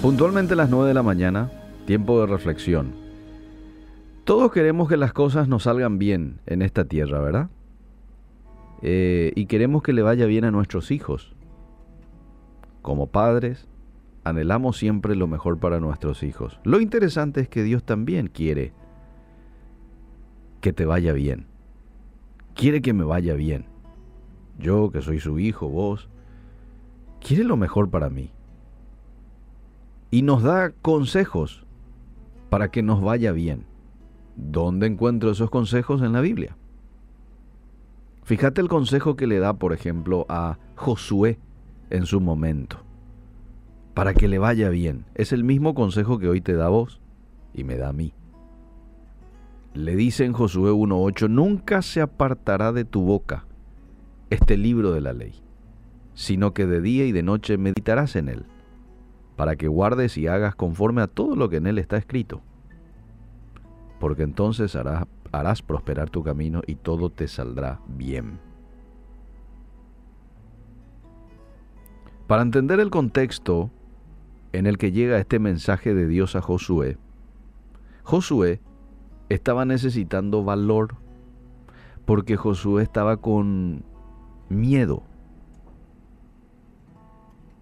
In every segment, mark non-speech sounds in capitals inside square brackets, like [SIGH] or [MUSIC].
Puntualmente a las 9 de la mañana, tiempo de reflexión. Todos queremos que las cosas nos salgan bien en esta tierra, ¿verdad? Eh, y queremos que le vaya bien a nuestros hijos. Como padres, anhelamos siempre lo mejor para nuestros hijos. Lo interesante es que Dios también quiere que te vaya bien. Quiere que me vaya bien. Yo, que soy su hijo, vos, quiere lo mejor para mí y nos da consejos para que nos vaya bien. ¿Dónde encuentro esos consejos en la Biblia? Fíjate el consejo que le da, por ejemplo, a Josué en su momento, para que le vaya bien. Es el mismo consejo que hoy te da a vos y me da a mí. Le dice en Josué 1.8, nunca se apartará de tu boca este libro de la ley, sino que de día y de noche meditarás en él para que guardes y hagas conforme a todo lo que en él está escrito. Porque entonces harás, prosperar tu camino y todo te saldrá bien. Para entender el contexto en el que llega este mensaje de Dios a Josué, Josué estaba necesitando valor porque Josué estaba con miedo.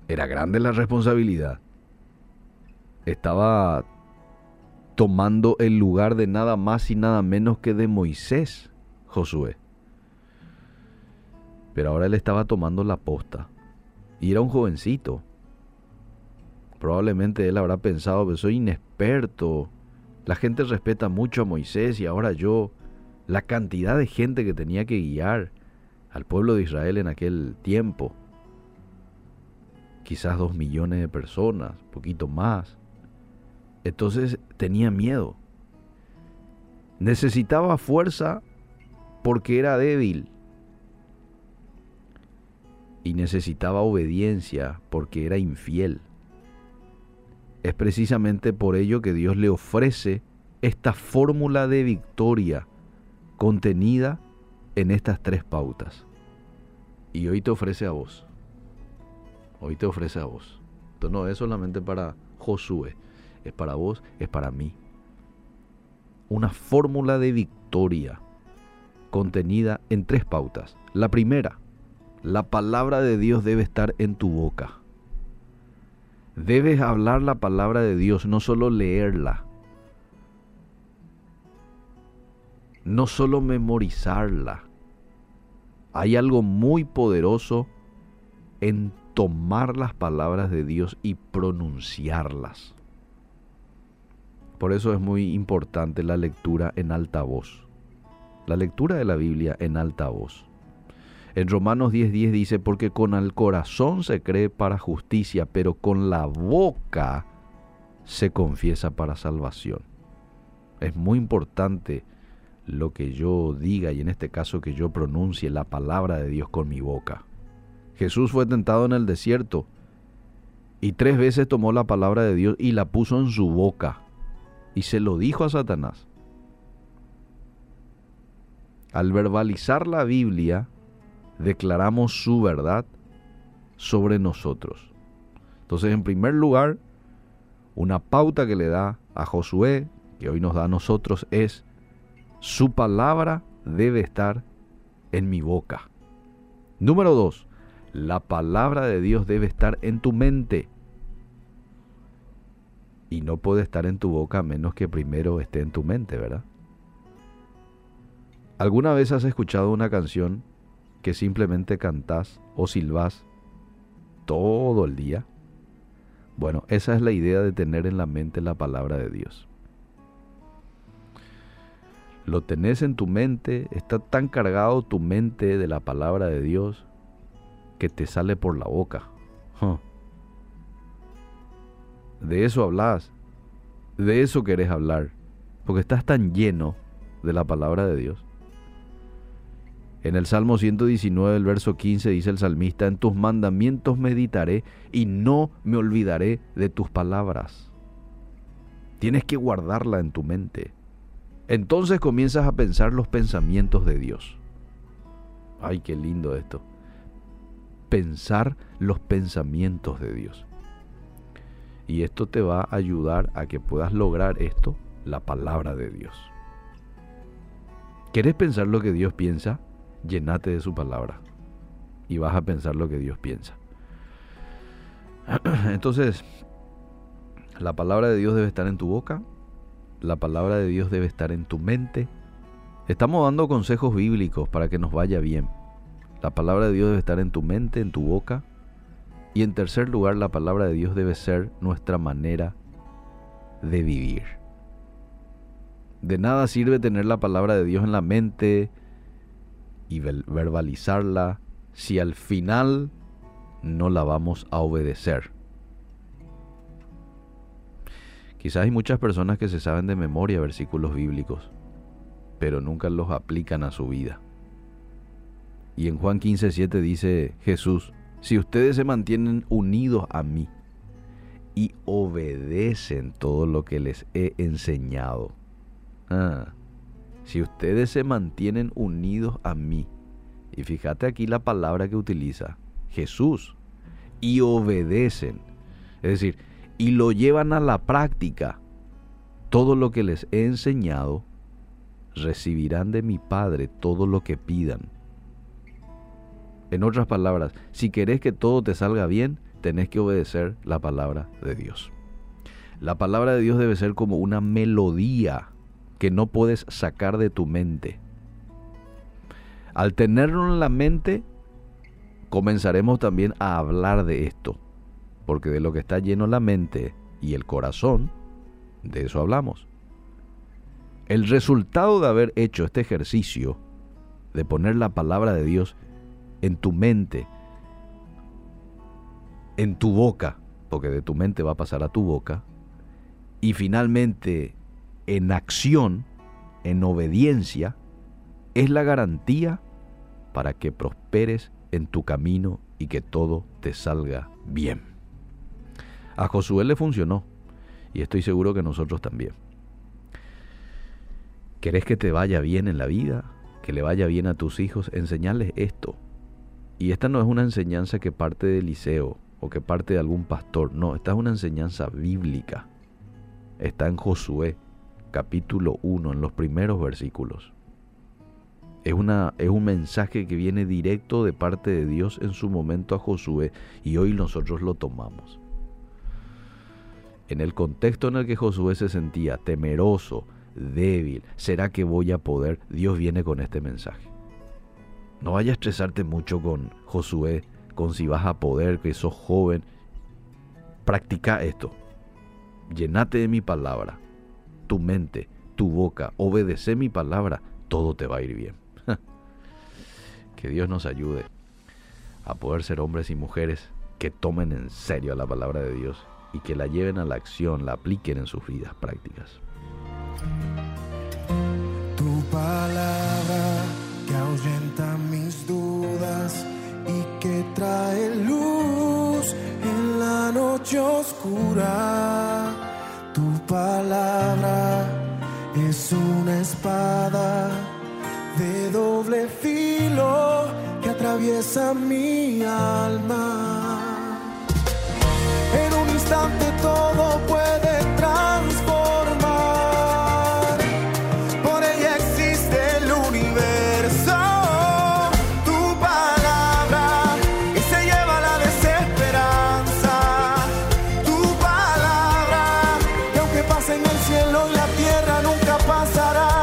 Era grande la responsabilidad estaba tomando el lugar de nada más y nada menos que de Moisés, Josué. Pero ahora él estaba tomando la posta. Y era un jovencito. Probablemente él habrá pensado, que soy inexperto. La gente respeta mucho a Moisés y ahora yo, la cantidad de gente que tenía que guiar al pueblo de Israel en aquel tiempo. Quizás dos millones de personas, poquito más. Entonces tenía miedo. Necesitaba fuerza porque era débil. Y necesitaba obediencia porque era infiel. Es precisamente por ello que Dios le ofrece esta fórmula de victoria contenida en estas tres pautas. Y hoy te ofrece a vos. Hoy te ofrece a vos. Esto no es solamente para Josué es para vos, es para mí. Una fórmula de victoria contenida en tres pautas. La primera, la palabra de Dios debe estar en tu boca. Debes hablar la palabra de Dios, no solo leerla. No solo memorizarla. Hay algo muy poderoso en tomar las palabras de Dios y pronunciarlas. Por eso es muy importante la lectura en alta voz. La lectura de la Biblia en alta voz. En Romanos 10:10 dice, porque con el corazón se cree para justicia, pero con la boca se confiesa para salvación. Es muy importante lo que yo diga y en este caso que yo pronuncie la palabra de Dios con mi boca. Jesús fue tentado en el desierto y tres veces tomó la palabra de Dios y la puso en su boca y se lo dijo a Satanás. Al verbalizar la Biblia, declaramos su verdad sobre nosotros. Entonces, en primer lugar, una pauta que le da a Josué, que hoy nos da a nosotros, es, su palabra debe estar en mi boca. Número dos, la palabra de Dios debe estar en tu mente y no puede estar en tu boca a menos que primero esté en tu mente, ¿verdad? ¿Alguna vez has escuchado una canción que simplemente cantás o silbás todo el día? Bueno, esa es la idea de tener en la mente la palabra de Dios. Lo tenés en tu mente, está tan cargado tu mente de la palabra de Dios que te sale por la boca de eso hablas, de eso querés hablar, porque estás tan lleno de la palabra de Dios. En el Salmo 119, el verso 15, dice el salmista, en tus mandamientos meditaré y no me olvidaré de tus palabras. Tienes que guardarla en tu mente. Entonces comienzas a pensar los pensamientos de Dios. Ay, qué lindo esto. Pensar los pensamientos de Dios. Y esto te va a ayudar a que puedas lograr esto, la palabra de Dios. ¿Querés pensar lo que Dios piensa? Llenate de su palabra. Y vas a pensar lo que Dios piensa. [CLEARS THROAT] Entonces, la palabra de Dios debe estar en tu boca, la palabra de Dios debe estar en tu mente. Estamos dando consejos bíblicos para que nos vaya bien. La palabra de Dios debe estar en tu mente, en tu boca. Y en tercer lugar, la palabra de Dios debe ser nuestra manera de vivir. De nada sirve tener la palabra de Dios en la mente y verbalizarla si al final no la vamos a obedecer. Quizás hay muchas personas que se saben de memoria versículos bíblicos, pero nunca los aplican a su vida. Y en Juan 15:7 dice Jesús, si ustedes se mantienen unidos a mí y obedecen todo lo que les he enseñado, ah, si ustedes se mantienen unidos a mí, y fíjate aquí la palabra que utiliza Jesús, y obedecen, es decir, y lo llevan a la práctica, todo lo que les he enseñado, recibirán de mi Padre todo lo que pidan. En otras palabras, si querés que todo te salga bien, tenés que obedecer la palabra de Dios. La palabra de Dios debe ser como una melodía que no puedes sacar de tu mente. Al tenerlo en la mente, comenzaremos también a hablar de esto, porque de lo que está lleno la mente y el corazón, de eso hablamos. El resultado de haber hecho este ejercicio, de poner la palabra de Dios en tu mente, en tu boca, porque de tu mente va a pasar a tu boca, y finalmente en acción, en obediencia, es la garantía para que prosperes en tu camino y que todo te salga bien. A Josué le funcionó y estoy seguro que nosotros también. ¿Querés que te vaya bien en la vida? ¿Que le vaya bien a tus hijos? Enseñarles esto. Y esta no es una enseñanza que parte del liceo o que parte de algún pastor. No, esta es una enseñanza bíblica. Está en Josué capítulo 1, en los primeros versículos. Es, una, es un mensaje que viene directo de parte de Dios en su momento a Josué y hoy nosotros lo tomamos. En el contexto en el que Josué se sentía temeroso, débil, ¿será que voy a poder? Dios viene con este mensaje. No vaya a estresarte mucho con Josué, con si vas a poder, que sos joven. Practica esto. Llenate de mi palabra tu mente, tu boca, obedece mi palabra, todo te va a ir bien. [LAUGHS] que Dios nos ayude a poder ser hombres y mujeres que tomen en serio la palabra de Dios y que la lleven a la acción, la apliquen en sus vidas prácticas. Tu palabra mis dudas y que trae luz en la noche oscura tu palabra es una espada de doble filo que atraviesa mi alma. En un instante el cielo y la tierra nunca pasará.